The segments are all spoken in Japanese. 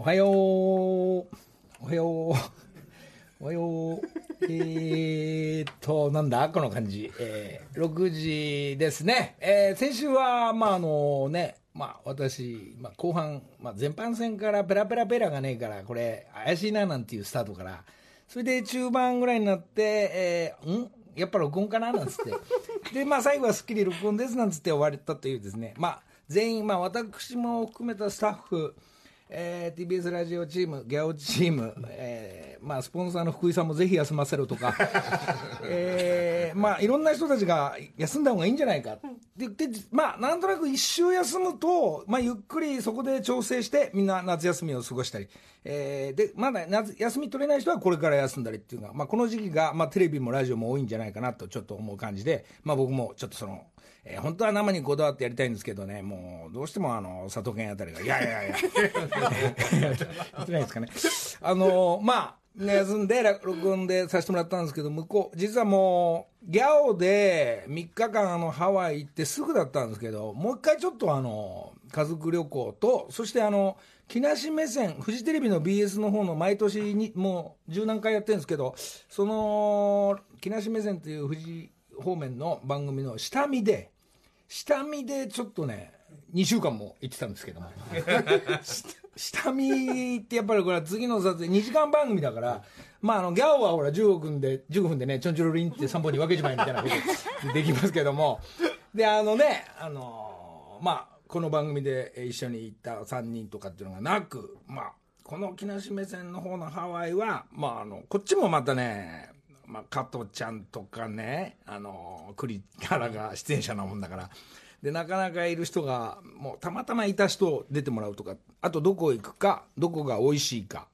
おはよう。おはよう。おはよう。えーっと、なんだ？この感じ。えー、6時ですね。えー、先週は、まあ、あのね、まあ、私、まあ、後半、まあ、前半戦からペラペラペラがねえから、これ、怪しいななんていうスタートから、それで中盤ぐらいになって、えー、ん？やっぱ録音かな？なんつって。で、まあ、最後はスッキリ録音ですなんつって終わったというですね、まあ、全員、まあ、私も含めたスタッフ、えー TBS ラジオチーム、ギャオチーム、えーまあ、スポンサーの福井さんもぜひ休ませろとか、えーまあ、いろんな人たちが休んだ方がいいんじゃないか。って言って、まあ、なんとなく一周休むと、まあ、ゆっくりそこで調整して、みんな夏休みを過ごしたり、えーで、まだ夏休み取れない人はこれから休んだりっていうのが、まあ、この時期が、まあ、テレビもラジオも多いんじゃないかなとちょっと思う感じで、まあ、僕もちょっとその、えー本当は生にこだわってやりたいんですけどね、もうどうしてもあの佐藤健あたりが、いやいやいや、やってないですかね。あのまあ、ね、休んで録音でさせてもらったんですけど、向こう、実はもう、ギャオで3日間あのハワイ行ってすぐだったんですけど、もう一回ちょっとあの、家族旅行と、そしてあの、木梨目線、フジテレビの BS の方の毎年に、もう十何回やってるんですけど、その、木梨目線というフジ方面の番組の下見で、下見でちょっとね、2週間も行ってたんですけども。下見ってやっぱりこれは次の撮影2時間番組だから、まああのギャオはほら15分で15分でねちょんちょろりんって3本に分けちまえみたいなこと できますけどもであのねあのまあこの番組で一緒に行った3人とかっていうのがなくまあこの木梨目線の方のハワイはまああのこっちもまたねまあ、加藤ちゃんとかね、あの、栗原が出演者なもんだから、で、なかなかいる人が、もうたまたまいた人出てもらうとか、あとどこ行くか、どこが美味しいか、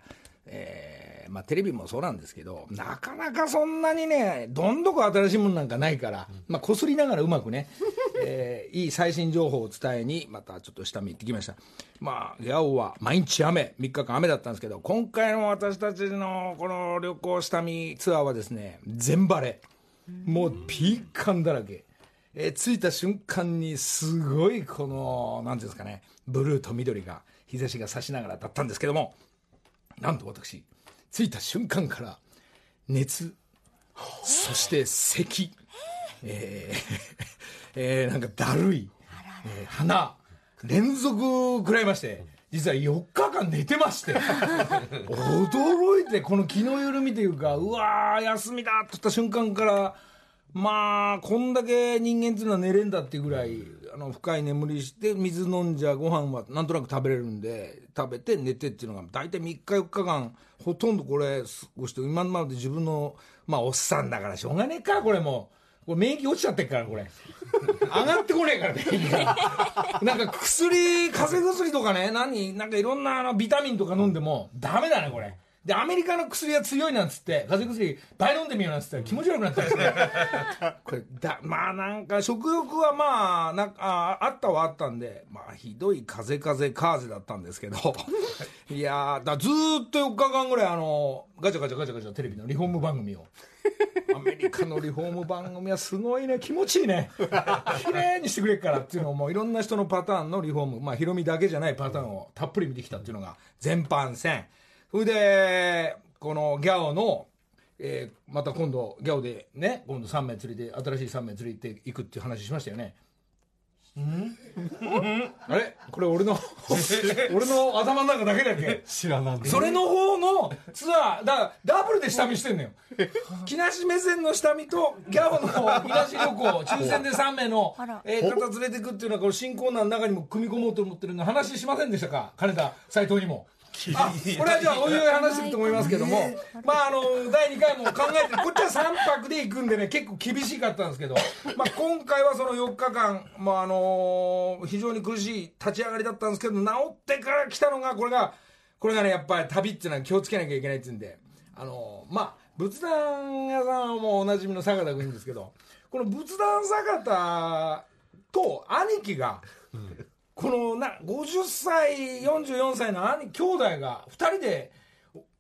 えーまあテレビもそうなんですけど、なかなかそんなにね、どんどこ新しいものなんかないから、まあこすりながらうまくね、えーいい最新情報を伝えに、またちょっと下見行ってきました。まあ、ギャオは毎日雨、3日間雨だったんですけど、今回の私たちのこの旅行下見ツアーはですね、全晴れ。もうピーカンだらけ。えー着いた瞬間にすごいこの、なんていうんですかね、ブルーと緑が、日差しが差しながらだったんですけども、なんと私、着いた瞬間から、熱、そして咳、えーえーなんかだるい、えー鼻、連続食らいまして、実は4日間寝てまして、驚いて、この気の緩みというか、うわー、休みだって言った瞬間から、まあ、こんだけ人間っていうのは寝れんだっていうぐらい、あの、深い眠りして、水飲んじゃご飯はなんとなく食べれるんで、食べて寝てっていうのが、大体3日4日間、ほとんどこれ過ごして、今まで自分の、まあ、おっさんだからしょうがねえか、これもう。これ免疫落ちちゃってっから、これ。上がってこねえから、免疫が。なんか薬、風邪薬とかね、何、なんかいろんなあのビタミンとか飲んでも、ダメだね、これ。で、アメリカの薬は強いなんつって、風邪薬倍飲んでみようなんつったら気持ち悪くなったんですね。これ、だ、まあなんか食欲はまあ、なんか、ああったはあったんで、まあひどい風邪風邪カーゼだったんですけど、いやー、だずーっと4日間ぐらいあの、ガチャガチャガチャガチャテレビのリフォーム番組を。アメリカのリフォーム番組はすごいね、気持ちいいね。綺麗にしてくれっからっていうのをもういろんな人のパターンのリフォーム、まあヒロミだけじゃないパターンをたっぷり見てきたっていうのが全般戦。それで、このギャオの、えーまた今度ギャオでね、今度3名連れて、新しい3名連れていくっていう話しましたよね。あれ？これ俺の 俺の頭の中だけだっけ？知らなんでそれの方のツアー、だからダブルで下見してんのよ。木梨目線の下見と、ギャオの東旅行、抽選で3名のえー方連れてくっていうのは、この新コーナーの中にも組み込もうと思ってるの話しませんでしたか？金田斎藤にも。あ、これはじゃあおいおい話してると思いますけども、まああの、第2回も考えて、こっちは3泊で行くんでね、結構厳しかったんですけど、まあ今回はその4日間、まああの非常に苦しい立ち上がりだったんですけど、治ってから来たのが、これが、これがね、やっぱり旅っていうのは気をつけなきゃいけないっていうんで、あのまあ、仏壇屋さんはもうおなじみの坂田君ですけど、この仏壇坂田と兄貴が、このな50歳44歳の兄兄弟が2人で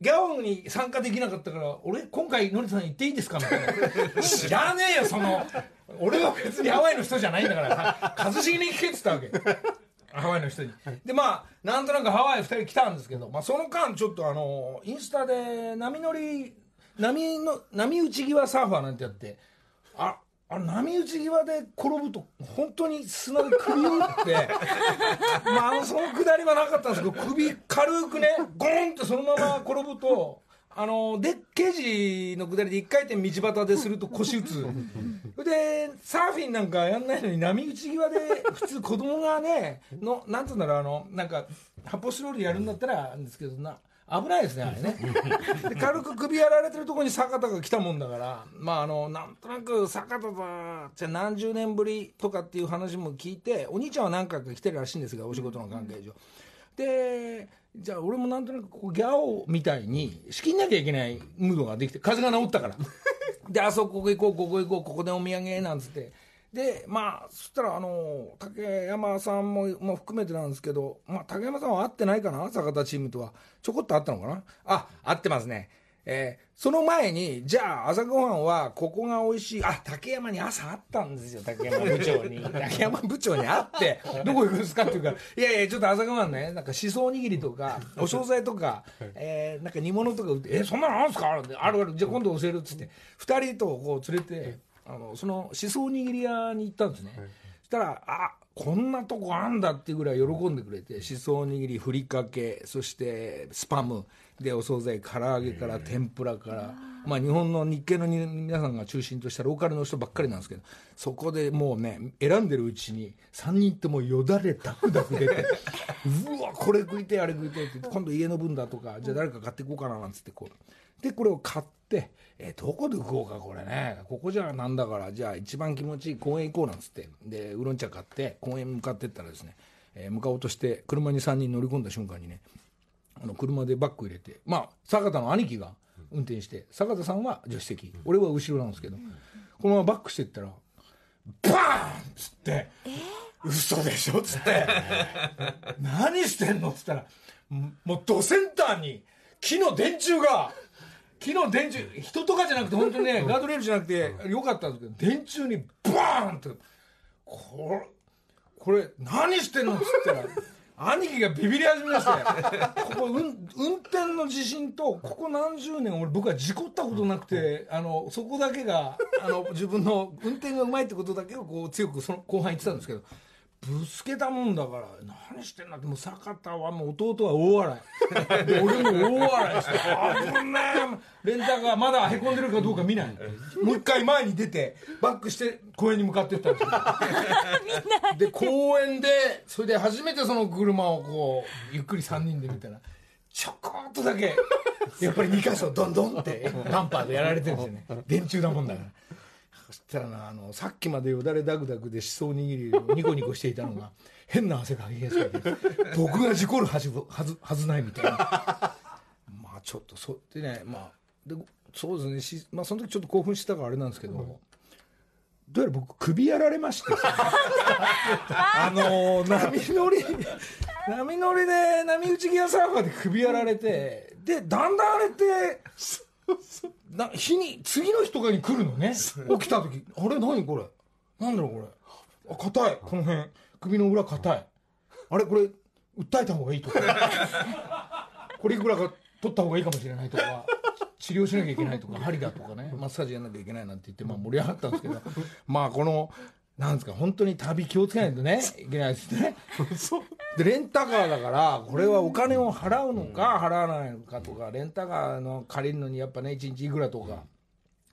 ギャオに参加できなかったから俺今回のりさん行っていいですか？みたいな。知らねえよその。俺は別にハワイの人じゃないんだから。さ一茂に聞けっつったわけ。ハワイの人に。でまあなんとなくハワイ2人来たんですけど、まあ、その間ちょっとあのインスタで波乗り波の波打ち際サーファーなんてやってああ波打ち際で転ぶと本当に砂で首を打って まああのそのくだりはなかったんですけど首軽くねゴーンってそのまま転ぶとあので刑事のくだりで一回転道端ですると腰打つ。でサーフィンなんかやんないのに波打ち際で普通子供がねのなんつうんだろうあのなんか発泡スチロールやるんだったらあんですけどな危ないですねあれね。で軽く首やられてるところに坂田が来たもんだからまああのなんとなく坂田だじゃあ何十年ぶりとかっていう話も聞いてお兄ちゃんは何回か来てるらしいんですがお仕事の関係上。でじゃあ俺もなんとなくこうギャオみたいに仕切んなきゃいけないムードができて風が治ったから。であそこ行こうここ行こうここでお土産なんつってでまあそしたらあの竹山さんもも含めてなんですけど、まあ、竹山さんは会ってないかな坂田チームとは。ちょこっと会ったのかな？あ会ってますね。えー、その前に、じゃあ朝ごはんはここが美味しい。あ、竹山に朝会ったんですよ、竹山部長に。竹山部長に会って、どこ行くんですかっていうか、いやいや、ちょっと朝ごはんね、なんかしそおにぎりとか、お惣菜とか、えー、なんか煮物とか売って、え、そんなのあるんですか？あるある、じゃあ今度教えるっつって、二人とこう連れて、あの、そのしそおにぎり屋に行ったんですね。そしたら、あ、こんなとこあんだっていうぐらい喜んでくれてしそおにぎりふりかけそしてスパム。でお惣菜唐揚げから天ぷらから、まあ、日本の日系の皆さんが中心としたローカルの人ばっかりなんですけどそこでもうね選んでるうちに3人ってもうよだれダクダク出て うわこれ食いてあれ食いてって今度家の分だとかじゃあ誰か買っていこうかななんつってこうでこれを買ってえー、どこで食おうかこれねここじゃなんだからじゃあ一番気持ちいい公園行こうなんつってでウーロン茶買って公園向かってったらですね、えー、向かおうとして車に3人乗り込んだ瞬間にねあの車でバッグ入れてまあ坂田の兄貴が運転して坂田さんは助手席俺は後ろなんですけどこのままバックしていったらバーンっつって「嘘でしょ」っつって「何してんの?」っつったらもうドセンターに木の電柱が。昨日電柱人とかじゃなくて本当にねガードレールじゃなくてよかったんですけど電柱にバーンってこれこれ何してんのっつったら 兄貴がビビり始めましてここ、うん、運転の自信とここ何十年俺僕は事故ったことなくてあのそこだけがあの自分の運転がうまいってことだけをこう強くその後半言ってたんですけどぶつけたもんだから何してんだってもう坂田はもう弟は大笑い。で俺も大笑いして危ね。えレンタカーまだへこんでるかどうか見ない。もう一回前に出てバックして公園に向かってったんですよ。で公園でそれで初めてその車をこうゆっくり3人で見たらちょこっとだけやっぱり2箇所ドンドンってダンパーでやられてるんですよね。電柱だもんだからそしたらなあのさっきまでよだれだくだくでしそおにぎりをニコニコしていたのが 変な汗が激しくて僕が事故るはずはずはずないみたいな。まあちょっとそでねまあでそうですねし、まあ、その時ちょっと興奮してたからあれなんですけど、うん、どうやら僕首やられまして あの波乗り波乗りで波打ち際サーファーで首やられてでだんだんあれってな日に次の日とかに来るのね。起きた時。あれ？何これ？なんだろうこれ？あ硬い。この辺。首の裏硬い。あれ？これ訴えた方がいいとか。これいくらか取った方がいいかもしれないとか。治療しなきゃいけないとか。針だとかね。マッサージやんなきゃいけないなんて言って、まあ、盛り上がったんですけど。まあこのなんですか本当に旅気をつけないとね いけないですね。でレンタカーだからこれはお金を払うのか払わないのかとかレンタカーの借りるのにやっぱね1日いくらとか。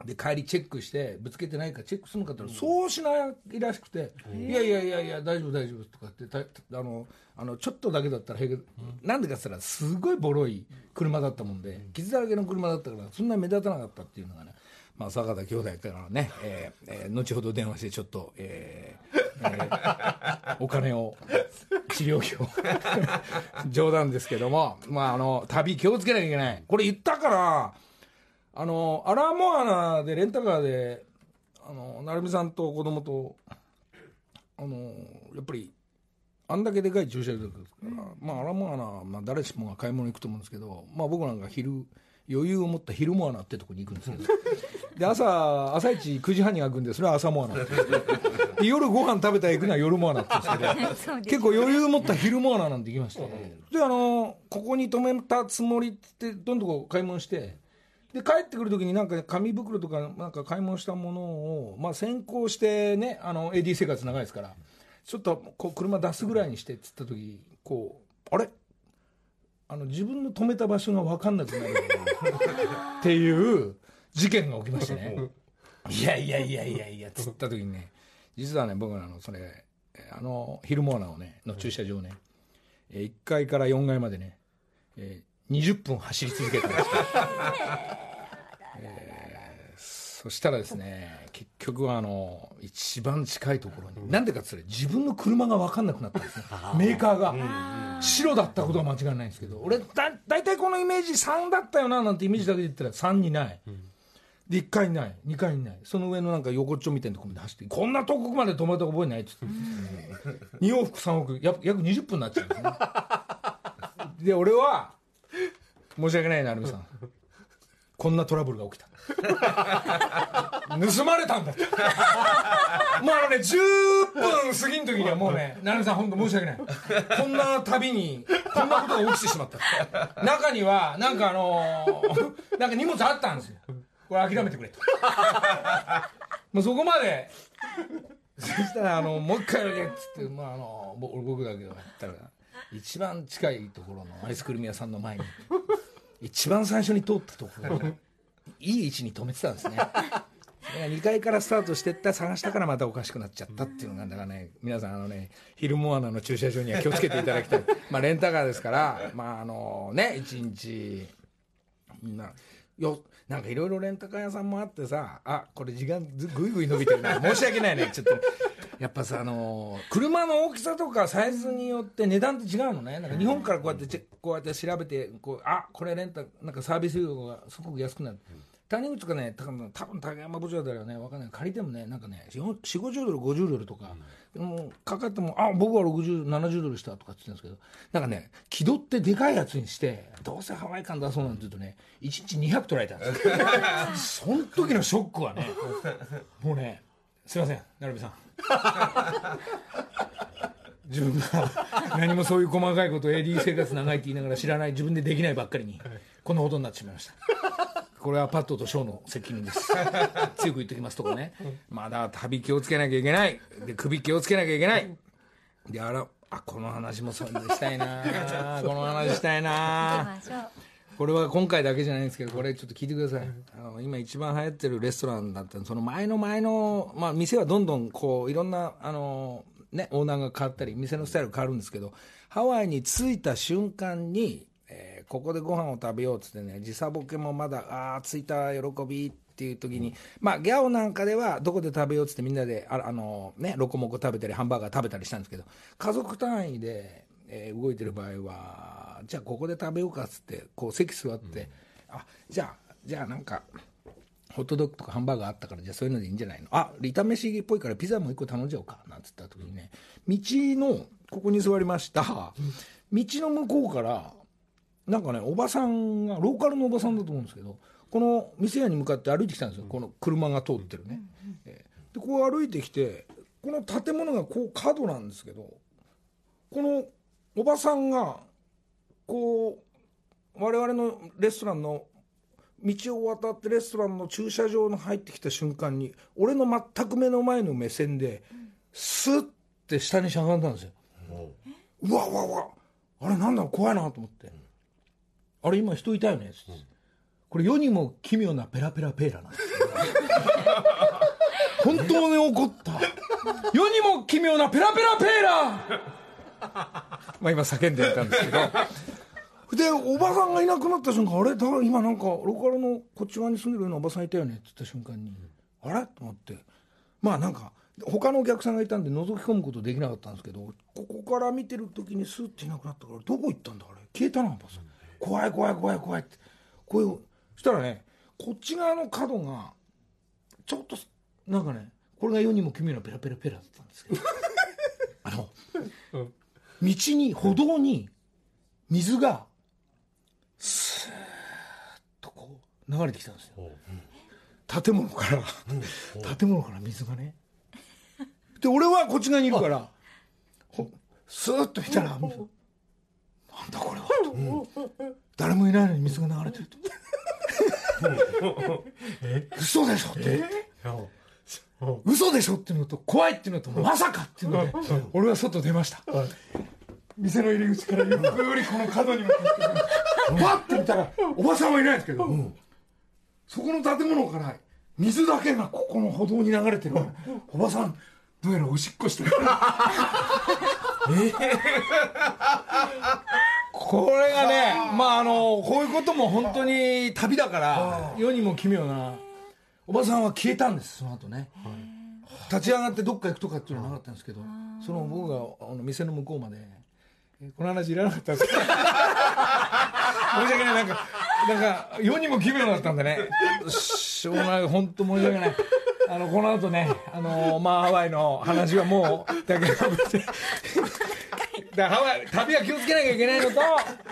で帰りチェックしてぶつけてないかチェックするのかってそうしないらしくて「いやいやいやいや大丈夫大丈夫」とかってあのあのちょっとだけだったら平気なんでかっつったらすごいボロい車だったもんで傷だらけの車だったからそんな目立たなかったっていうのがねまあ、坂田兄弟からね、えーえー、後ほど電話してちょっと、えーえー、お金を治療費を 冗談ですけども、まあ、あの旅気をつけなきゃいけない。これ言ったからあのアラモアナでレンタカーであの成美さんと子供とあのやっぱりあんだけでかい駐車場ですから、まあ、アラモアナ、まあ、誰しもが買い物行くと思うんですけど、まあ、僕なんか昼余裕を持った昼も穴ってとこに行くんですけど。で朝朝一9時半に開くんでそれは朝モアナで夜ご飯食べたら行くのは夜モアナって言うんですけど結構余裕持った昼モアナなんて行きましてであのここに泊めたつもりってどんどん買い物してで帰ってくる時になんか紙袋とかなんか買い物したものを、まあ、先行してねあの AD 生活長いですからちょっとこう車出すぐらいにしてっつった時こうあれ？あの自分の止めた場所が分かんなくなるっていう事件が起きましてね。いやいやいやいやいやつった時にね実はね僕らのそれあのヒルモーナーをねの駐車場ね、え1階から4階までね、えー、20分走り続けたんですよ、えー、そしたらですね結局はあの一番近いところに、なんでかっつったら自分の車が分かんなくなったんですね。メーカーが、白だったことは間違いないんですけど俺だ大体このイメージ3だったよななんてイメージだけで言ったら3にない、で1回ない。2回にない。その上のなんか横っちょみたいなとこまで走ってこんな遠くまで止まった覚えないっつって。2往復3往復約20分になっちゃうんですね。で俺は申し訳ないなアルミさん。こんなトラブルが起きた。盗まれたんだもうあのね10分過ぎん時にはもうね成美さん本当申し訳ない。こんな旅にこんなことが起きてしまった。中にはなんかあのー、なんか荷物あったんですよ。これ諦めてくれと。もうそこまで。そしたらあのもう一回だけっつって、まあ、あの僕だけがやったら一番近いところのアイスクリーム屋さんの前に一番最初に通ったところいい位置に止めてたんですね。2階からスタートしてった探したからまたおかしくなっちゃったっていうのがだからね皆さんあのねヒルモアナの駐車場には気をつけていただきたい。まあレンタカーですからまああのね一日なよなんかいろいろレンタカー屋さんもあってさあこれ時間ぐいぐい伸びてるな。申し訳ないね。ちょっと。やっぱさあの車の大きさとかサイズによって値段って違うのね。なんか日本からこうやってこうやって調べてこうあこれレンタなんかサービス料がすごく安くなる、谷口とかね多分多分竹山部長だよね分かんない。借りてもねなんかね4 5 0ドル50ドルとか、うん、もうかかってもあ僕は6070ドルしたとかって言ってるんですけど。なんかね気取ってでかいやつにしてどうせハワイ感出そうなんて言うとね1日200取られたんですよ。その時のショックはね。もうねすいません成美さん。自分が何もそういう細かいことを AD 生活長いって言いながら知らない自分でできないばっかりにこんなことになってしまいましたこれはパッドとショーの責任です。強く言ってきますとかね、まだ旅気をつけなきゃいけない。で首気をつけなきゃいけない。であらあこの話もそんでしたいな。この話したいな。これは今回だけじゃないんですけどこれちょっと聞いてください。あの今一番流行ってるレストランだったその前の前の、まあ、店はどんどんこういろんなあの、ね、オーナーが変わったり店のスタイル変わるんですけどハワイに着いた瞬間にここでご飯を食べようっつってね時差ボケもまだああ着いた喜びっていう時に、うん、まあギャオなんかではどこで食べようっつってみんなでああのねロコモコ食べたりハンバーガー食べたりしたんですけど家族単位で、えー、動いてる場合はじゃあここで食べようかっつってこう席座って、うん、あじゃあじゃあなんかホットドッグとかハンバーガーあったからじゃあそういうのでいいんじゃないの？あ炒めしっぽいからピザも1個頼んじゃおうかなんつった時にね道のここに座りました。道の向こうからなんかねおばさんがローカルのおばさんだと思うんですけどこの店屋に向かって歩いてきたんですよ。この車が通ってるね、えー、でこう歩いてきてこの建物がこう角なんですけどこのおばさんがこう我々のレストランの道を渡ってレストランの駐車場に入ってきた瞬間に俺の全く目の前の目線でスッて下にしゃがんだんですよ。う。わうわうわ。あれなんだ怖いなと思って。あれ今人いたよね」っって、これ世にも奇妙なペラペラペーラなんです 本当に怒った。世にも奇妙なペラペラペーラ。まあ今叫んでいたんですけど。でおばさんがいなくなった瞬間あれ？だ今なんかローカルのこっち側に住んでるようなおばさんいたよねって言った瞬間に、あれ？と思って。まあなんか他のお客さんがいたんで覗き込むことできなかったんですけどここから見てる時にスッていなくなったからどこ行ったんだ？あれ？消えたなおばさん怖い怖い怖い怖いって。こういうそしたらねこっち側の角がちょっとなんかねこれが世にも奇妙なペラペラペラだったんですけど。あの、うん、道に歩道に水がスーッとこう流れてきたんですよ、うん、建物から、建物から水がね。で俺はこっち側にいるからほスーッと見たらなんだこれはと誰もいないのに水が流れてると。嘘でしょって。嘘でしょっていうのと怖いっていうのとまさかっていうので俺は外出ました。店の入り口からゆっくりこの角に向かって。パッて見たらおばさんはいないんですけど、そこの建物から水だけがここの歩道に流れてるからおばさんどうやらおしっこしてるこれがねまああのこういうことも本当に旅だから世にも奇妙なおばさんは消えたんですその後ね。立ち上がってどっか行くとかっていうのはなかったんですけどその僕があの店の向こうまでえこの話いらなかったんですか申し訳ない。なんかなんか世にも奇妙だったんでね。しょうがない。本当申し訳ないあのこの後ねあのまあハワイの話はもうだけ かぶってだハワイ旅は気をつけなきゃいけないのと、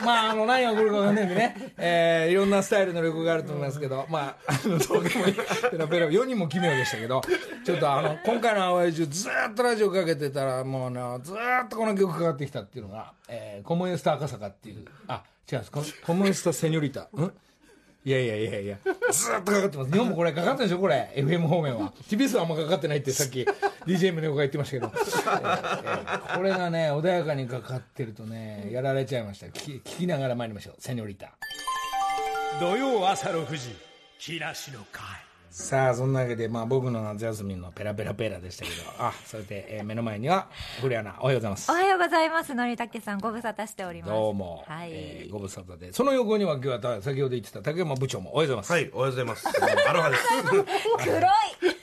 まあ、あの何が起こるか分かんないんでね、えーいろんなスタイルの旅行があると思いますけど、まあ、あのもペラペラ世にも奇妙でしたけどちょっとあの今回のハワイ中ずーっとラジオかけてたらもうねずーっとこの曲かかってきたっていうのが、えーコモエスタ赤坂っていう。あ違うんですココモエスタセニョリタ。ん？いやいやいやいや、ずーっとかかってます。日本もこれかかってるでしょ、これ。FM 方面は。TBS はあんまかかってないってさっき DJ 宗岡が言ってましたけど。えーえーこれがね、穏やかにかかってるとね、やられちゃいました。聞き聞きながら参りましょう。セニョリタ。土曜朝6時木梨の会さあ、そんなわけで、まあ僕の夏休みのペラペラペラでしたけど、あ、それで、えー目の前には、古谷アナ、おはようございますお。はようございます。のりたけさん、ご無沙汰しております。どうも、はい。えーご無沙汰で、その横には今日はた先ほど言ってた竹山部長もおはようございます。はい、おはようございます。アロハです。黒い。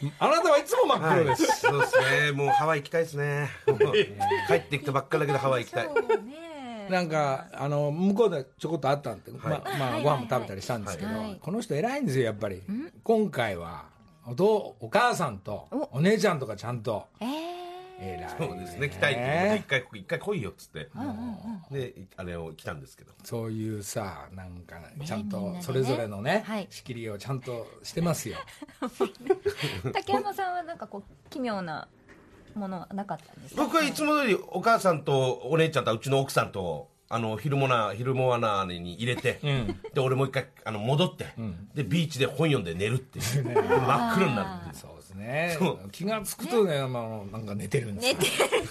あなたはいつも真っ黒です。そうですね。もうハワイ行きたいですね。帰ってきたばっかりだけどハワイ行きたい。ね。なんかあの向こうでちょこっとあったんで、まあまあはい。ご飯も食べたりしたんですけど、はい。この人偉いんですよやっぱり。今回はお父お母さんとお。姉ちゃんとかちゃんとえ偉いそうですね。来たいって言って一回一回来いよっつって。で、あれを来たんですけど。そういうさなんかちゃんとそれぞれのねはい。仕切りをちゃんとしてますよ。ー、竹山さんはなんかこう奇妙なものはなかったんですか？僕はいつも通りお母さんとお姉ちゃんとうちの奥さんと、あの、昼もな、昼もわなに入れて、で、俺もう一回、あの、戻って、で、ビーチで本読んで寝るっていう。真っ黒になるっていう。ね。気が付くとね、まあ、なんか寝てるんですよ。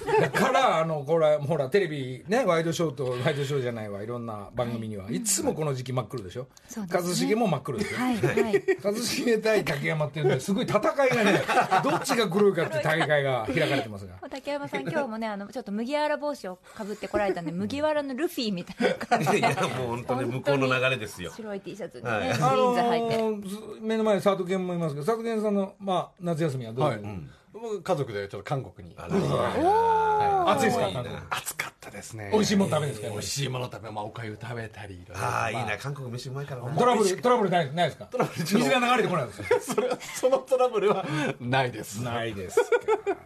寝てだからあのこれほらテレビねワイドショーとワイドショーじゃないわいろんな番組にはい。つもこの時期真っ黒でしょ？そう一茂も真っ黒ですよはいはい。一茂対竹山っていうねすごい戦いがねどっちが黒いかっていう大会が開かれてますが。竹山さん、今日もね、あの、ちょっと麦わら帽子をかぶってこられたんで、麦わらのルフィみたいな感じいや、もう本当に向こうの流れですよ。白い T シャツにね、はい。ジーンズ履いて。目の前に佐藤健もいますけど佐藤健さんの、まあ、夏休みはどう、はい、僕家族でちょっと韓国に。暑いですか？暑かったです。ね。美味しいもの食べるんですか？美味しいもの食べまあおかゆ食べたりいろいろ。ああ、いいまな。韓国飯うまいからな。トラブルトラブルないないですか？水が流れてこないんですよ それはそのトラブルはないです。ないですか。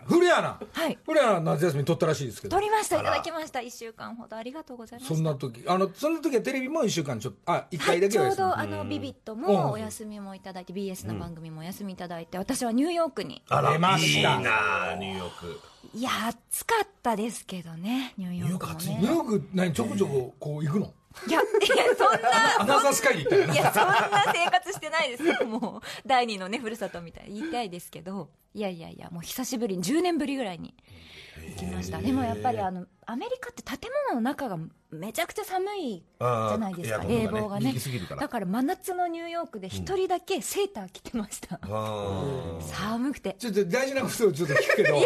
古谷アナ。はい。古谷アナ夏休み取ったらしいですけど。取りました、いただきました。一週間ほど。ありがとうございました。そんな時あのそんな時はテレビも1週間ちょっとあ1回だけちょうどあのビビットうんもお休みもいただいて BS の番組もお休みいただいて私はニューヨークに。あら出ましたいいな、ニューヨーク。いや暑かったですけどねニューヨークもニューねヨーク何ちょこちょここう行くの？いやいやそんなアナザースカイで行ったよいやそんな生活してないです。よもう第二のねふるさとみたいに言いたいですけど。いやいやいやもう久しぶりに10年ぶりぐらいに行きました。でもやっぱりあのアメリカって建物の中がめちゃくちゃ寒いじゃないですか。冷房がね。だから真夏のニューヨークで一人だけセーター着てました、あ寒くて。ちょっと大事なことをちょっと聞くけど。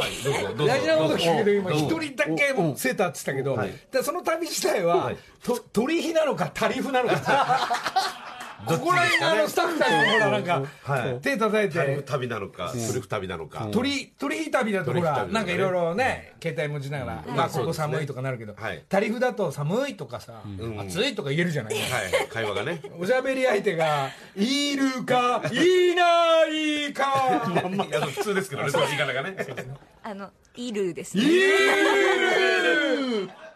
大事なこと聞くけど今一人だけセーターって言ったけど、その旅自体は、はい。と取り火なのかタリフなのか ここら辺があのスタッフたちもほらなんか、はい。手叩いタリフて旅なのか、トリフ旅なのか。鳥鳥火旅だとほらなんかいろいろね携帯持ちながら、まあここ寒いとかなるけど、はい。タリフだと寒いとかさ、ん。暑いとか言えるじゃない、はい、会話がね。おしゃべり相手がいるかいないか。いや、普通ですけどね、その言い方がね。あのイルーですいねる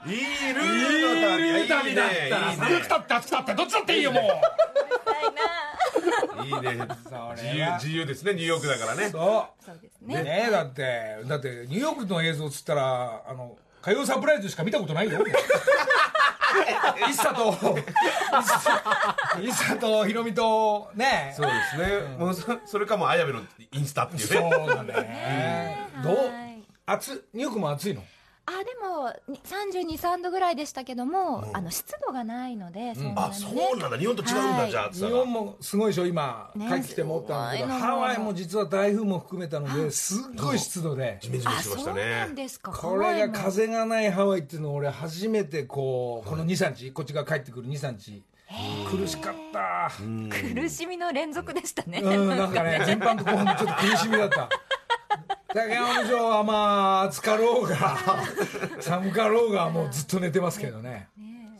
いるいる旅だったら寒くたって暑くたってどっちだっていいよもう。い いいね自由自由ですねニューヨークだからね。そうそうですね。ねえだってだってニューヨークの映像っつったらあの火曜サプライズしか見たことないよ。一茶と。一茶とひろみとね。そうですね、もうそそれかもう綾部のインスタっていうそうねだね。どうはい。暑いニューヨークも暑いの？あでも32、3度ぐらいでしたけども、あの湿度がないので、そんなあにね。そうなんだ。日本と違うんだ、はい。じゃあ日本もすごいでしょ今、ね。帰ってきて思ったんだけどすごいのハワイも実は台風も含めたのですっごい湿度で。ジメジメあしましたそうなんねですか。これが風がないハワイっていうのを俺初めてこうこの23日こっちが帰ってくる23日。苦しかった。苦しみの連続でしたね、うんなんかね 全般と後半ちょっと苦しみだった竹山部長はまあ暑かろうが 寒かろうがもうずっと寝てますけどね。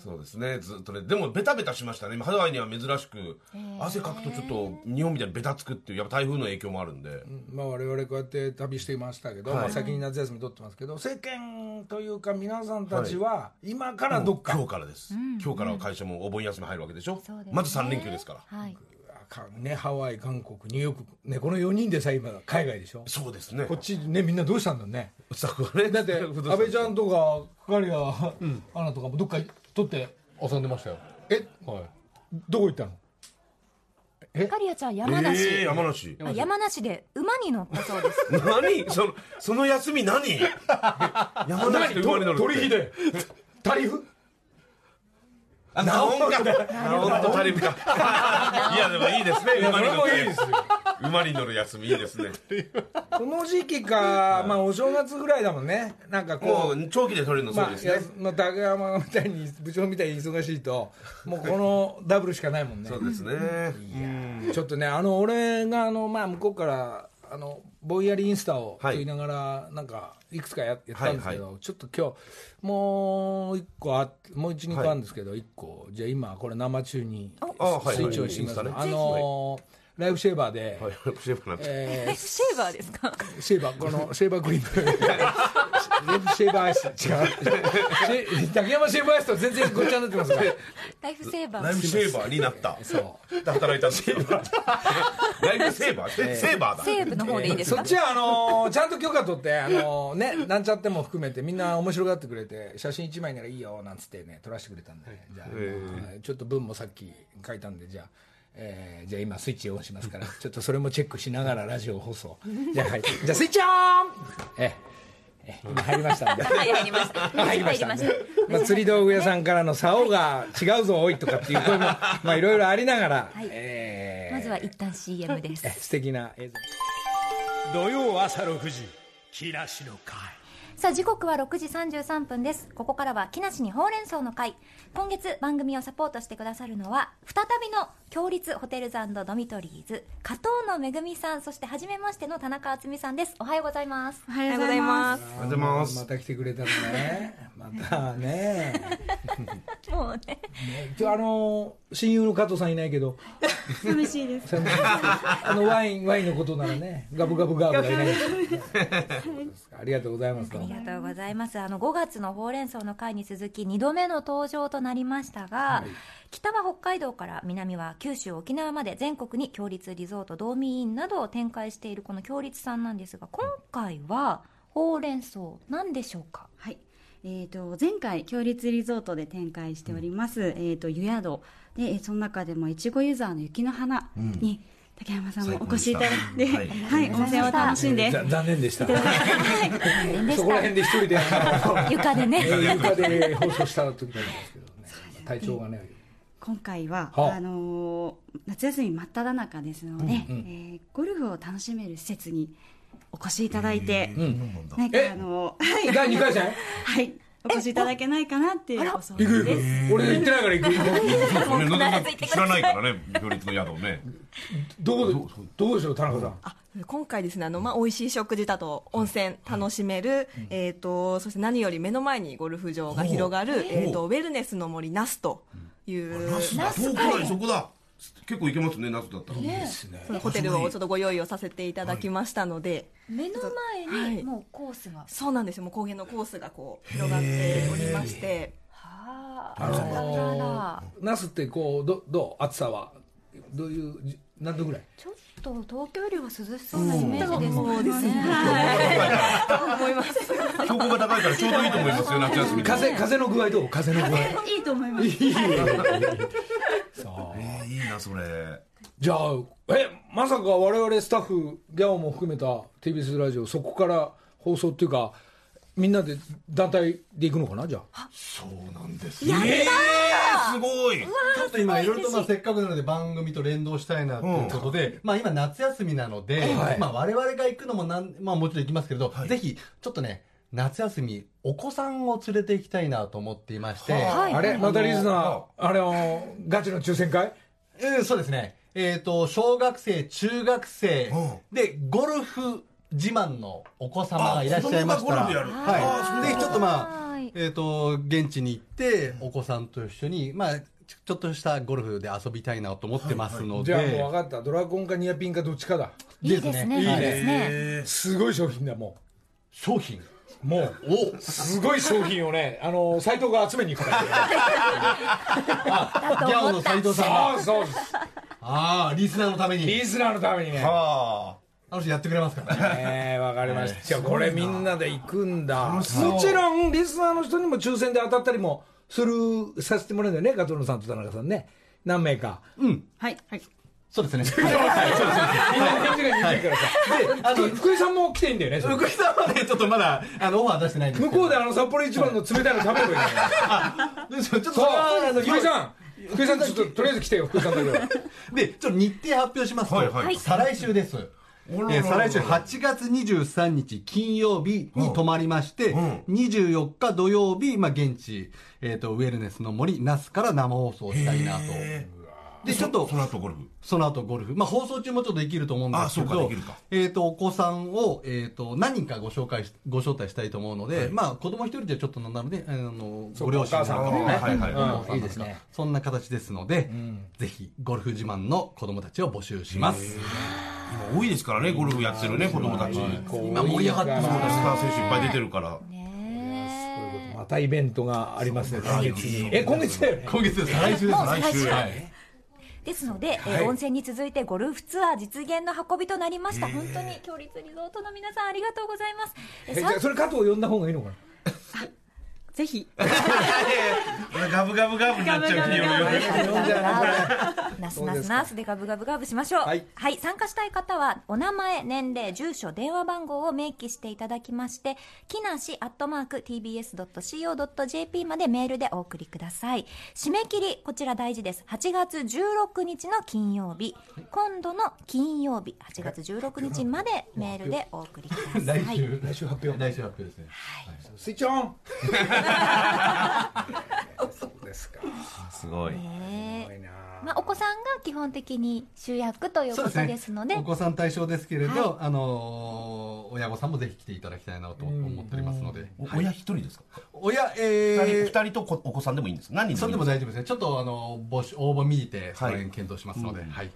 そうですねずっとね。でもベタベタしましたね。ハワイには珍しく汗かくとちょっと日本みたいにベタつくっていうやっぱ台風の影響もあるんで、まあ、我々こうやって旅していましたけど、はい。まあ、先に夏休み取ってますけど世間というか皆さんたちは今からどっか、今日からです、今日からは会社もお盆休み入るわけでしょ？そうですね。まず3連休ですから。はい、あかんねハワイ韓国ニューヨーク、ね、この4人でさ今海外でしょ？そうですね。こっちねみんなどうしたんだろうね？スタッフはねだって安倍ちゃんとか係や、アナとかもどっか取って。遊んでましたよ。え？はい。どこ行ったの？カリアちゃん山梨、えー、山梨。あ山梨で馬に乗ったそうです。何？そのその休み何？山梨で馬に乗るって。取引で。タリフ？あナオンか。ナオンとタリブか。いやでもいいですね。馬に乗って。もいいですよ。馬に乗る休みいいですね。この時期か、まあお正月ぐらいだもんね。なんかもこう。う長期で取れるのそうまあ、ですね、やまあ、竹山みたいに部長みたいに忙しいと もうこのダブルしかないもんね。そうですね。ちょっとねあの俺があの、まあ、向こうからあのぼんやりインスタをとはい。言いながら、なんかいくつかややったんですけど、はいちょっと今日もう一個あもう一二個あるんですけど一、個。じゃあ今これ生中にスイッチをしてみます、はいあのーライフシェーバーで、はいシェフなんてえーシェーバーですか？シェーバー、このシェーバークリーム。レブシェーバーアイス。違う。シェ竹山シェーバーアイスと全然ごっちゃになってますが。ライフセーバライーフシェーバーになったそう。で働いたんですよライフセーバーセセーバーだセーブの方でいいですか？そっちはあのーちゃんと許可取って、あのーね、なんちゃっても含めてみんな面白がってくれて、写真1枚ならいいよなんつってね、撮らせてくれたんで、じゃあ、今ちょっと文もさっき書いたんで、じゃあ、えーじゃあ今スイッチオンしますから、ちょっとそれもチェックしながらラジオ放送。じゃあ、はい。じゃあスイッチオン！ええ、今入りましたんで。はい入りました。入りました入りまあ、釣り道具屋さんからの竿が違うぞ多いとかっていう声もまあいろいろありながら、はい。えーまずは一旦 CM です。え素敵な映像。土曜朝6時木梨の会。さあ時刻は6時33分です。ここからは木梨にほうれん草の会今月番組をサポートしてくださるのは再びの強立ホテルズドミトリーズ加藤のめぐみさんそして初めましての田中敦美さんです。おはようございます。おはようございます。おはようございます。また来てくれたのね。またね。もうね。ね今日あの親友の加藤さんいないけど。寂しいです。あのワインワインのことならねガブガブガブがいない。ありがとうございます。ありがとうございます。あの5月のほうれん草の会に続き2度目の登場となりましたが、北は北海道から南は九州、沖縄まで全国に強立リゾート、道民院などを展開しているこの強立さんなんですが、今回はほうれん草なんでしょうか？はい。えっ、と前回強立リゾートで展開しております、えっ、と湯宿。でえーその中でもいちごユーザーの雪の花に、竹山さんもお越しいただいて、最はい、温泉を楽しんで、ざ残念でした。でしそこら辺で一人で。床でね。床で放送した時なんですけど。ね体調がね。今回は、はあ。あのー夏休み真っ只中ですので、えーゴルフを楽しめる施設にお越しいただいて、なんかえ？あのーはい、第2回戦？はい、お越しいただけないかなっていうご相行く談です。俺行ってないから行く ね。なかなか必ず行ってください。知らないからね行列の宿をね。どうどうでしょう田中さん。あ今回ですねあの、まあ、美味しい食事だと温泉楽しめる、えー、とそして何より目の前にゴルフ場が広がる、えー、とウェルネスの森ナスというナス遠くないそこだ結構行けますねナスだったら。そのホテルをちょっとご用意をさせていただきましたので、目の前はい。にもうコースが。そうなんですよ。もう高原のコースがこう広がっておりまして。はあ、あららら。ナスってこうどどう？暑さは。どういうじ何度ぐらい？ちょっと東京よりは涼しそうなイメージですそうですね思い。ます標高が高い。からちょうどい。い。と思い。ますよ夏休み風風の具合どう風の具合い。い。と思い。ますい。い。い。い。なそれじゃあえまさか我々スタッフギャオも含めた TBS ラジオそこから放送ってい。うかみんなで団体で行くのかなじゃあ？そうなんですええー、すごい。ちょっと今いろいろとまあせっかくなので番組と連動したいなということで、まあ今夏休みなので、はい。まあ我々が行くのもなん、まあもちろん行きますけれど、ぜひちょっとね、夏休みお子さんを連れて行きたいなと思っていまして、はい。あれまたリスナーあれのガチの抽選会？うん、そうですね。えっ、と、小学生、中学生、で、ゴルフ自慢のお子様がいらっしゃいましたら、あ子供がゴルフやる。はい。ぜひちょっとまあはい、えっ、と、現地に行って、お子さんと一緒に、まあ、ちょっとしたゴルフで遊びたいなと思ってますのじゃあもうで、分かった。ドラゴンかニアピンかどっちかだ。いいですね。いいですね。すごい商品だも商品？うもう。すごい商品をねあの斎藤が集めに行くから ギャオの斉藤さんが、そうそうです。ああ、リスナーのために、リスナーのためにね。はあの人やってくれますからね。ええわかりました。じゃあこれみんなで行くんだ。もちろんリスナーの人にも抽選で当たったりもするさせてもらうんだよね、加藤さんと田中さんね。何名か。はいそうですね。みんな返事が言ってるからさ。で、あの福井さんも来ていいんだよね。それ福井さんはね、ちょっとまだ、あの、オファー出してないんですけど向こうであの札幌一番の冷たいの食べればいいんだよ。でちょっとそうそれはあの福井さん福井さんちょっととりあえず来てよ、福井さんだけは。で、ちょっと日程発表しますと、はいはい再来週です。えー再来週8月23日金曜日に泊まりまして、うん。24日土曜日、まあ、現地、えっ、と、ウェルネスの森、那須から生放送したいなと。へで、ちょっとそ、の後ゴルフ。その後ゴルフ。まあ、放送中もちょっとできると思うんですけどえっ、と、お子さんを、えっ、と、何人かご紹介し、ご招待したいと思うので、まあ、子供一人でちょっとなので、あの、ご両親さんとかね、はいはいはい。いいですね。そんな形ですので、ぜひ、ゴルフ自慢の子供たちを募集します。今多いですからねゴルフやってるね子供たち。今盛り上がってますスター選手いっぱい出てるから。ねまたイベントがありますね、今月。に。え、今月だよね。今月です。再来週です。来週。はいですので、えー温泉に続いてゴルフツアー実現の運びとなりました。本当に強立リゾートの皆さんありがとうございます。ええじゃあそれ加藤呼んだ方がいいのかな？ぜひ ガブガブガブになっちゃう企業よなこれナスナスナスでガブガブガブしましょう。ははいい、参加したい方は、お名前、年齢、住所、電話番号を明記していただきまして、木梨アットマーク tbs.co.jp までメールでお送りください。締め切り、こちら大事です。8月16日の金曜日、今度の金曜日、8月16日までメールでお送りください。来週、来週発表来週発表ですね。スイッチオン そうですか。すごい。ねすごいな。まあ、お子さんが基本的に主役ということですので、お子さん対象ですけれど、はい。あのー親御さんもぜひ来ていただきたいなと思っておりますので。お親一人ですか？親、二え人二人とこお子さんでもいいんです。か何人ー、それでもいいん大丈夫ですね。ちょっと、あの、募集、応募見て、そはい。の辺検討しますので、はい。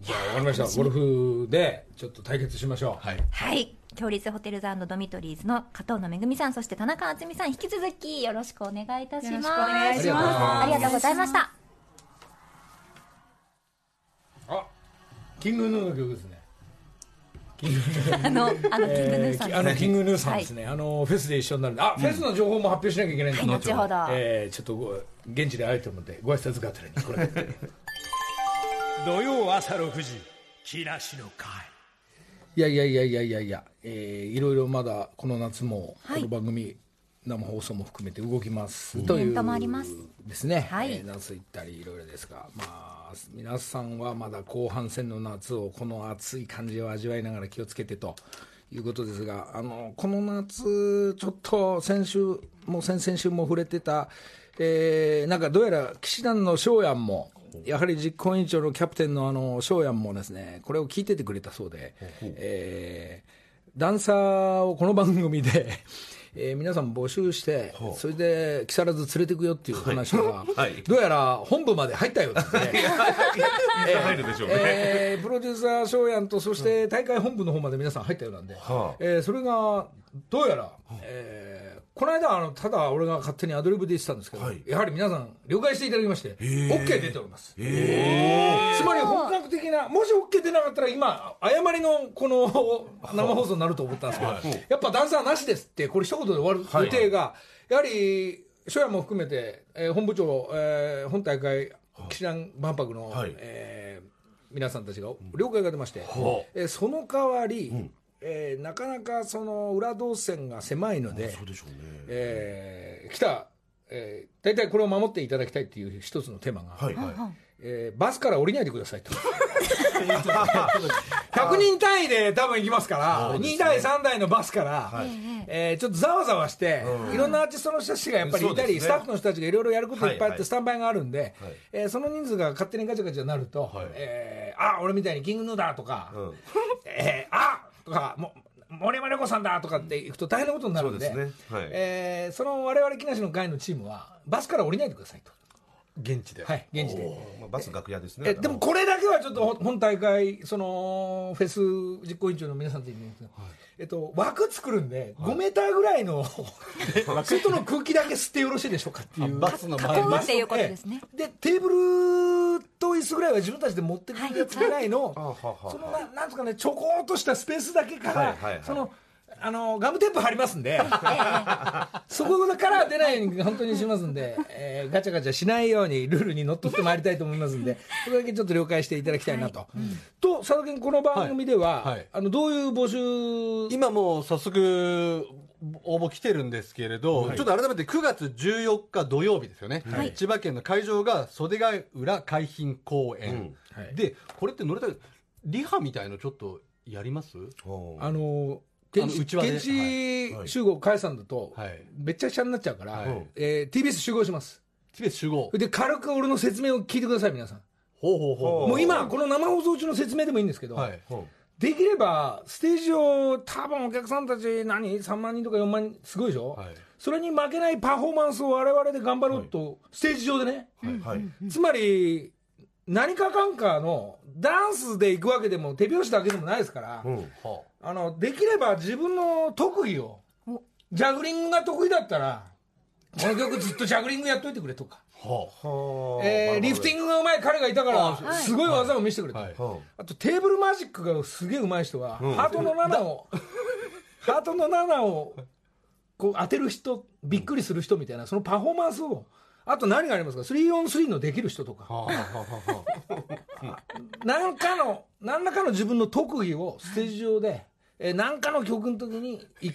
じゃあ分かりました。ゴルフでちょっと対決しましょう。はい。はい。強立ホテルズドミトリーズの加藤野めぐみさん、そして田中敦美さん、引き続きよろしくお願いいたします。よろしくお願いします。ありがとうございました。あキングヌーの曲ですね。キングヌーあの、あの、キングヌーさん えーあのキングヌーさんですね、あのフェスで一緒になる。んであ、フェスの情報も発表しなきゃいけないんで、はい、後ほど。えーちょっとご現地で会えてるのでご挨拶がてらにこれ。土曜朝6時木梨の会いやいやいやいやいやいや、えーいろいろまだこの夏もはい。この番組、生放送も含めて動きます、イというベントもあります。ですね、はい。えー夏行ったりいろいろですがまあ皆さんはまだ後半戦の夏をこの暑い感じを味わいながら気をつけてということですがあのこの夏ちょっと先週も先々週も触れてた、えーなんかどうやら騎士団の翔やんもやはり実行委員長のキャプテンのあの翔やんもですねこれを聞いててくれたそうで、えーダンサーをこの番組で、えー皆さん募集して、それで木更津連れてくよっていう話が、はい。どうやら本部まで入ったようで。すね。入るでしょうね。えープロデューサー翔やんと、そして大会本部の方まで皆さん入ったようなんで、はあ。えーそれがどうやら、えーこの間あの、ただ俺が勝手にアドリブで言ってたんですけど、はい。やはり皆さん、了解していただきまして、OK 出ております。えつまり他なもし OK 出なかったら今誤りのこの 生放送になると思ったんですけど、やっぱダンサーなしですってこれ一言で終わる予定が、やはり初夜も含めて、えー本部長、えー本大会岸南万博の、はい。えー皆さんたちが了解が出まして、えーその代わり、えーなかなかその裏動線が狭いので、そうでしょうね。えー来た、えー大体これを守っていただきたいっていう一つのテーマが、はいはい。えーバスから降りないでくださいと。100人単位で多分行きますから、2台、3台のバスから、えーちょっとざわざわして、いろんなアーティストの人たちがやっぱりいたり、ね。スタッフの人たちがいろいろやることいっぱいあって、はいはい。スタンバイがあるんで、えーその人数が勝手にガチャガチャになると、えーあ俺みたいにキングヌーだとか、うん。えーあとか、も森山良子さんだとかって行くと大変なことになるんで、そうですねはいえーその我々木梨の会のチームは、バスから降りないでくださいと。現地で。はい、現時点で。まあバス楽屋ですねえでもこれだけはちょっとほ本大会そのフェス実行委員長の皆さんと言うんですけど、えっと、枠作ると5メーターぐらいの 外の空気だけ吸ってよろしいでしょうかっていう。バスの囲前に。むっていうことですね。ええでテーブルと椅子ぐらいは自分たちで持ってくるやつぐらいの、はははそのななんですかねちょこっとしたスペースだけから、はいはいはい。そのあのガムテープ貼りますんで、そこから出ないように本当にしますんで、えーガチャガチャしないようにルールにのっとってまいりたいと思いますんで、それだけちょっと了解していただきたいなと。と、佐渡君、この番組では、はい。はい。あのどういう募集、今もう早速応募来てるんですけれど、ちょっと改めて9月14日土曜日ですよね、千葉県の会場が袖ヶ浦海浜公園、はいでこれって乗れたリハみたいのちょっとやります？あの現地現地集合解散だと、はい。めっちゃくちゃになっちゃうから、はい。えー TBS 集合します。チベ集合？で、軽く俺の説明を聞いてください、皆さん。ほうほうほもう今、この生放送中の説明でもいいんですけど、はい。できれば、ステージを、多分お客さんたち、何、3万人とか4万人、すごいでしょ、はい。それに負けないパフォーマンスを我々で頑張ろうと、ステージ上でね、はい。つまり、何かかんかの、ダンスで行くわけでも、手拍子だけでもないですから、うん。はあの、できれば自分の特技を、ジャグリングが得意だったら、この曲ずっとジャグリングやっといてくれとか、あ。はえーリフティングがうまい彼がいたから、す。ごい技を見せてくれと。はい。うんあとテーブルマジックがすげえ上手い人は、ハートの7を、ハートの7を こう当てる人、びっくりする人みたいな、そのパフォーマンスを、あと何がありますか、3on3 のできる人とか、何かの、何らかの自分の特技をステージ上で、えー何かの曲の時にい、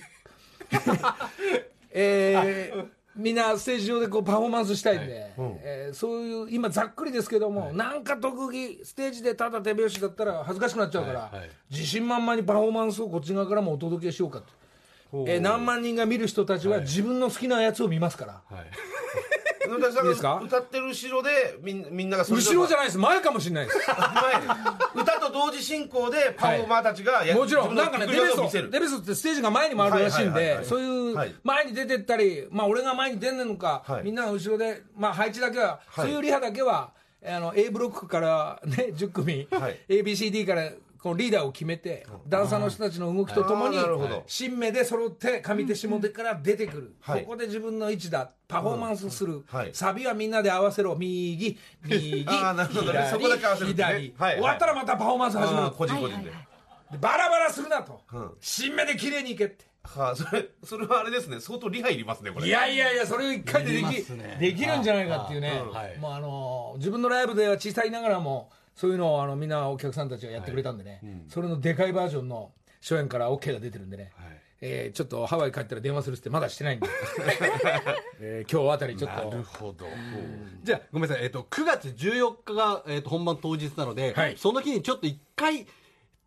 えーみんなステージ上でこうパフォーマンスしたいんで、えーそういう、今ざっくりですけども、なんか特技、ステージでただ手拍子だったら恥ずかしくなっちゃうから、はいはい。自信満々にパフォーマンスをこっち側からもお届けしようかと。えー何万人が見る人たちは自分の好きなやつを見ますから。はいいいですか？が歌ってる後ろでみんみんながそれ後ろじゃないです、前かもしれないです。前。歌と同時進行でパフォーマーたちがやもちろん、なんかね、デベソ、デベソってステージが前に回るらしいんで、はいはいはいはい。そういうはい。前に出てったり、まあ俺が前に出んねんのか、はい。みんなが後ろで、まあ配置だけは、はい。そういうリハだけは、あの A ブロックからね、10組、はい。ABCD からこのリーダーを決めて、ダンサーの人たちの動きとともに新芽で揃って、上手下手から出てくる。はいここで自分の位置だ、パフォーマンスする。はいサビはみんなで合わせろ。右、右、左そこだけ合わせるんですね左。終わったらまたパフォーマンス始まる。個人個人でバラバラするなと、うん新芽で綺麗にいけってはあそれそれはあれですね相当リハいりますねこれいやいやいやそれを一回でできねできるんじゃないかっていうね、もうあの自分のライブでは小さいながらもそういうのをあのみんなお客さんたちがやってくれたんでね、それのでかいバージョンの初演から OK が出てるんでね、はい。えーちょっとハワイ帰ったら電話するってまだしてないんで、えー今日あたりちょっなるとほど。じゃあ、ごめんなさい。えっ、と、9月14日が、えっ、と、本番当日なので、はい。その日にちょっと一回、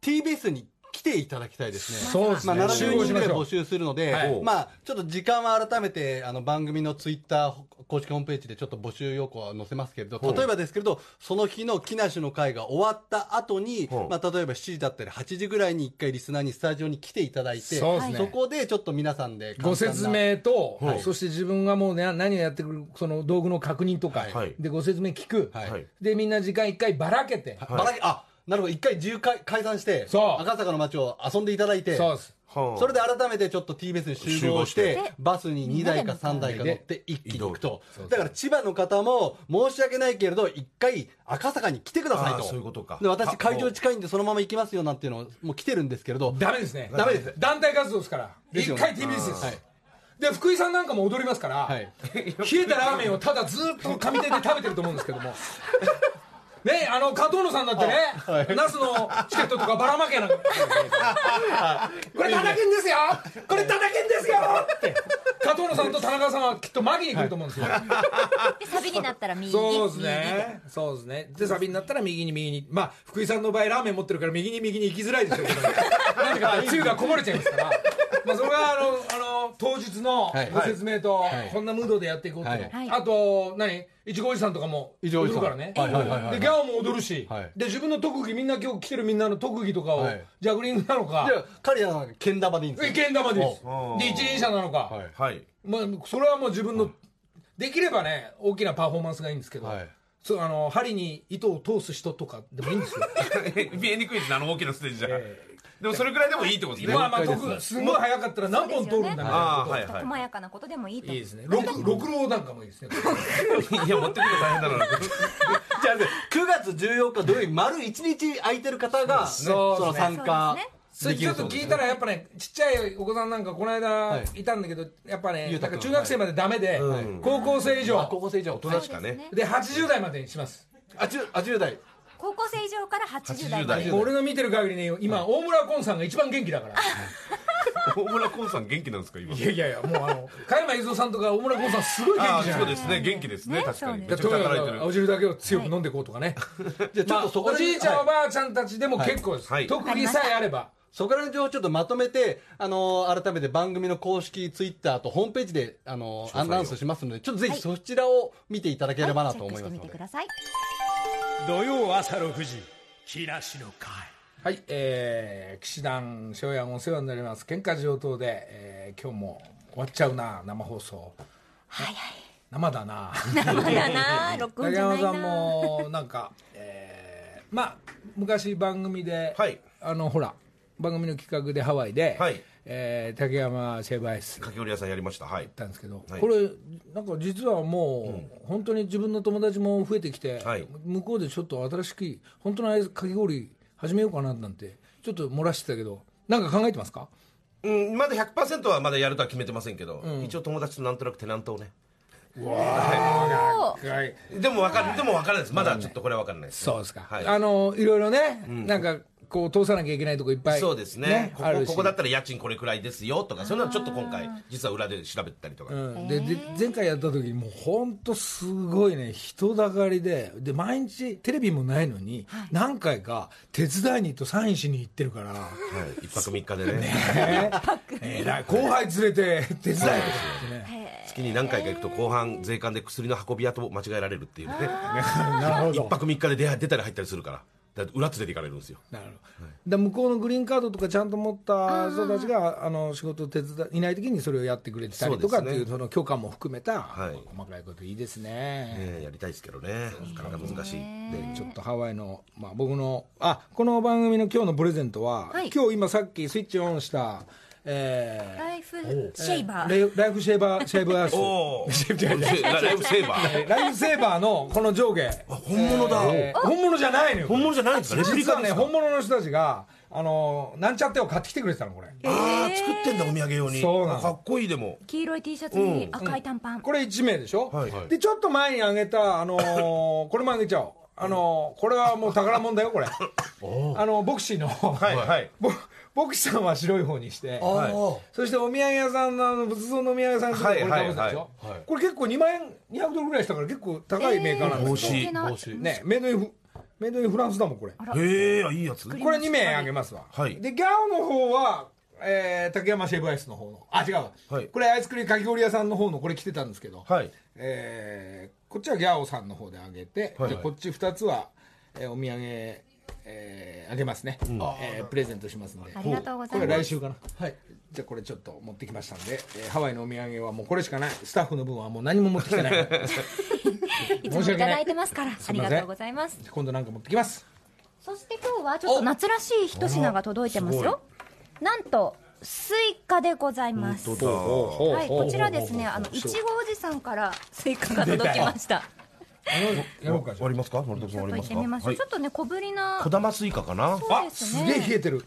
TBS に来ていただきたいですね。そうですね。まあ、集70人ぐらい募集するので、はい。まあ、ちょっと時間は改めて、あの、番組のツイッター公式ホームページでちょっと募集要項は載せますけれど、例えばですけれど、その日の木梨の会が終わった後に、まあ、例えば7時だったり8時ぐらいに一回リスナーにスタジオに来ていただいて、そね。こでちょっと皆さんでご説明と、はい。そして自分がもう、ね、何をやってくるその道具の確認とか、はい。でご説明聞く、でみんな時間一回ばらけて、ばらけあなるほど一回自由解解散してそう。赤坂の街を遊んでいただいてそうです。はあ。それで改めてちょっと TBS に集合して集合してバスに2台か3台か乗って一気に行くと。だから千葉の方も申し訳ないけれど一回赤坂に来てくださいあとそういうことか。で私会場近いんでそのまま行きますよなんていうのもう来てるんですけれど。ダメですね。ダメです。団体活動ですから。一回 TBS です、はい。で福井さんなんかも踊りますから、はい。冷えたラーメンをただずっと上手で食べてると思うんですけどもねあの加藤野さんだってね、ナスのチケットとかばらまけなく。てこれ叩けんですよ。これ叩けんですよ。って。加藤野さんと田中さんはきっとマギに来ると思うんですよ、でサビになったら右そうですね。そうですね。でサビになったら右に右に。まあ福井さんの場合ラーメン持ってるから右に右に行きづらいですよ。け どなんでかつゆがこぼれちゃいますからまあそれがあのあの当日のはい。ご説明と、はい。こんなムードでやっていこうと、はい。はい。あと何？いちごおじさんとかも踊るからね、でギャオも踊るし、はい。で自分の特技みんな今日来てるみんなの特技とかを、はい。ジャグリングなのか。じゃあ彼らはけん玉でいいんですよけん玉です。おで一輪車なのか、はい。はい。まあ、それはもう自分の、できればね大きなパフォーマンスがいいんですけど、はい。そうあの針に糸を通す人とかでもいいんですよ。見えにくいですねあの大きなステージじゃ、えでもそれぐらいでもいいってことですね、まあまあ了解ですごい早かったら何本通るんだみたいなことああはいは細やかなことでもいいといいですね。六六郎なんかもいいですね。い いや持ってくるの大変だな。じゃあね9月14日土曜日丸1日空いてる方がその参加それちょっと聞いたらやっぱねちっちゃいお子さんなんかこの間い。いたんだけどやっぱね中学生までダメでうん高校生以あ上高校生以上。大人しかね。で80代までにします。あ10あ10代高校生以上から80代まで。80代。もう俺の見てる限りね今大村崑さんが一番元気だから。大村崑さん元気なんですか今？いやいやいやもうあの加山雄三さんとか大村崑さんすごい元ああ気じゃないそうですね。元気ですね。ね確かに。めそうとにかちゃくちゃ働いてる。く青汁だけを強く飲んでいこうとかね、じゃあちょっとそこまあおらじいちゃん、はい。おばあちゃんたちでも結構です、はい。特技さえあれば。そこら辺の情報をちょっとまとめて、あのー改めて番組の公式ツイッターとホームページで、あのーアナウンスしますので、ちょっとぜひそちらを見ていただければなと思いますので。チェックしてみてく。ださい土曜朝6時木梨の会。はい、えー、騎士団庄屋もお世話になります。喧嘩上等で、えー今日も終わっちゃうな生放送。はい。はい生だな。生だな録音竹じゃないな。山さんもなんか、えーまあ昔番組で、はい。あのほら番組の企画でハワイで、はいえー竹山シェーバーアイスかき氷屋さんやりました。はい。ったんですけど、はい。これなんか実はもう、本当に自分の友達も増えてきて、はい。向こうでちょっと新しく本当のあれかき氷始めようかななんてちょっと漏らしてたけどなんか考えてますか？うん、まだ100%はまだやるとは決めてませんけど、一応友達となんとなくテナントをね。はい。でも分かるでも分からないです。まだちょっとこれは分からないです、そうですか、はい。あのいろいろね、なんかこう通さなきゃいけないとこいっぱいそうですね。こあるし。こここだったら家賃これくらいですよとかそういうのはちょっと今回実は裏で調べたりとか、うん、でで前回やった時にもう本当すごいね人だかりでで毎日テレビもないのに、何回か手伝いに行ってサインしに行ってるから、はい、一泊三日でね。ね。えらい。後輩連れて手伝いに行ってね。月に何回か行くと後半税関で薬の運び屋と間違えられるっていうね。なるほ一泊三日で出出たり入ったりするから裏連れて行かれるんですよ。なるほど、で向こうのグリーンカードとかちゃんと持った人たちがあの仕事を手伝いいない時にそれをやってくれてたりとかっていうその許可も含めた、はい。細かいこといいですね。ねやりたいですけどね。なかなか難しい。ねちょっとハワイの、まあ、僕のあこの番組の今日のプレゼントは、はい。今日今さっきスイッチオンした、えライフシェイバー、ーレイライフシェーバーシェーバーアース。ライフセーバー。ライフセーバーのこの上下。本物だ、えー本物じゃないのよ。本物じゃないんですかレプリ実はね本物の人たちがあのなんちゃってを買ってきてくれてたのこれ。ああ作ってんだお土産用に。そうなの。かっこいいでも。黄色い T シャツに赤い短パン、これ1名でしょ、はいはい。でちょっと前にあげた、あのー これもあげちゃおう、あのーこれはもう宝物だよこれ。あのボクシーの、はいはいボボクシさんは白い方にしてはい。そしてお土産屋さんのあの仏像のお土産屋さんのとここれはい食べてたでしょ、はい。はいこれ結構2万円200ドルぐらいしたから結構高いメーカーなんですけど、帽子ねメイドインフメイドインフランスだもんこれ。へえいいやつ。これ2名あげますわ、はい。でギャオの方は、えー竹山シェフアイスの方の。あ違うわ、はい。これアイスクリームかき氷屋さんの方のこれ来てたんですけど、はい。えーこっちはギャオさんの方であげて、はい。じゃあこっち2つは、えーお土産、えーあげますね、えープレゼントしますんで。ありがとうござこれいます。来週かな？はい。じゃあこれちょっと持ってきましたんで、えーハワイのお土産はもうこれしかない。スタッフの分はもう何も持ってきてない。い。つもいただいてますから。ありがとうございます。今度なんか持ってきます。そして今日はちょっと夏らしい一品が届いてますよ。なんとスイカでございます。はいこちらですね。あのいちごおじさんからスイカが届きましたやろうかじゃあ。りますか。のりとちょっと行っくんありますかちょっとね小ぶりな小玉スイカかな？そうですすげえ冷えてる。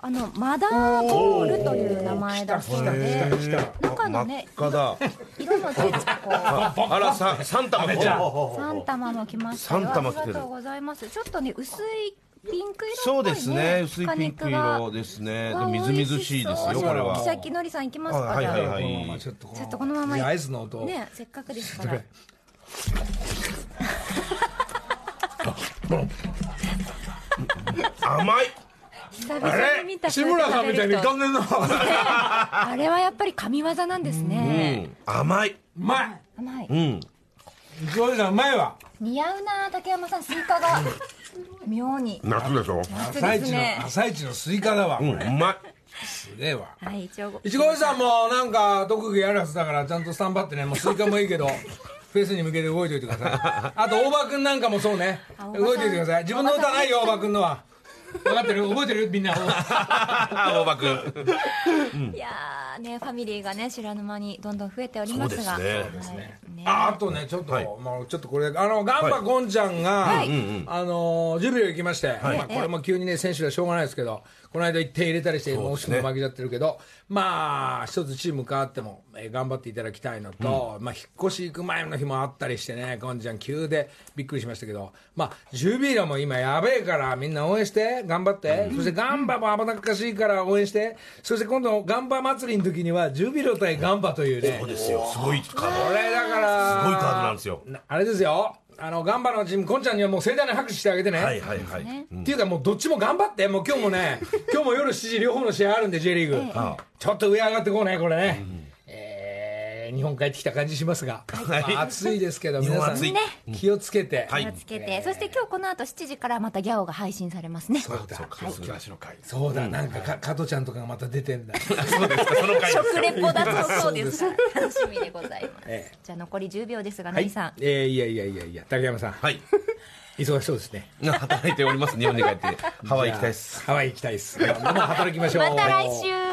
あのマダーボールという名前だそうで来た中のね真っ赤だ。色もついてこうあらさ3玉来た三玉も来ましたよ。三玉来てる。ありがとうございます。ちょっとね薄いピンク色っぽいね。そうですね。薄いピンク色ですね。みずみずしいですよこれは。木崎のりさんいきますか、はいはいはい。まあ。ちょっとこちょっとこのままいやアイスの音。ねせっかくですから甘い。久々に見た志村さんみたいにいかんねんなあれはやっぱり神業なんですうね、ん。甘い。うまい。甘い。うん。いちごおじさんうまいわ。似合うな竹山さんスイカが。妙に。夏でしょ？夏朝一の朝一のスイカだわ。これうんうまい。すげえわ。はいいちご。おじさんもなんか特技やるはずだからちゃんとスタンバってねもうスイカもいいけどフェスに向けて動いておいてください。あと大場君なんかもそうね。動いておいてください。自分の歌ないよ大場君のは。分かってる？覚えてる？みんな。大場君 いやーねファミリーがね知らぬ間にどんどん増えておりますが。そうですね。そうですね。ああとねちょっと、はい。もうちょっとこれあのガンバゴンちゃんが、はい。あのジュビロ行きまして、まあ、これも急にね選手はしょうがないですけどこの間1点入れたりしてもう惜しくも負けちゃってるけど、まあ一つチーム変わっても、えー頑張っていただきたいのと、まあ引っ越し行く前の日もあったりしてねゴンちゃん急でびっくりしましたけどまあジュビロも今やべえからみんな応援して頑張って、そしてガンバも危なっかしいから応援して。そして今度ガンバ祭りの時にはジュビロ対ガンバというね。そうですよ。すごいカード。これだからすごいカードなんですよ。なあれですよあのガンバのチームこんちゃんにはもう盛大な拍手してあげてね、はいはいはい。ね。っていうかもうどっちも頑張ってもう今日もね 今日も夜7時両方の試合あるんで J リーグ、あちょっと上上がってこうねこれね、えー日本帰ってきた感じしますが、まあ暑いですけど皆さん気をつけて、はい。気をつけて、そして今日この後7時からまたギャオが配信されますね。そうだ。そうだ、なんかか加トちゃんとかがまた出てんだ。そうです。かその回食レポだとそうです。楽しみでございます、ええ。じゃあ残り10秒ですがはい。何さん、えーいやいやいやいや竹山さん、はい。忙しそうですね。働いております日本に帰って。ハワイ行きたいです。ハワイ行きたいです。もう働きましょう。また来週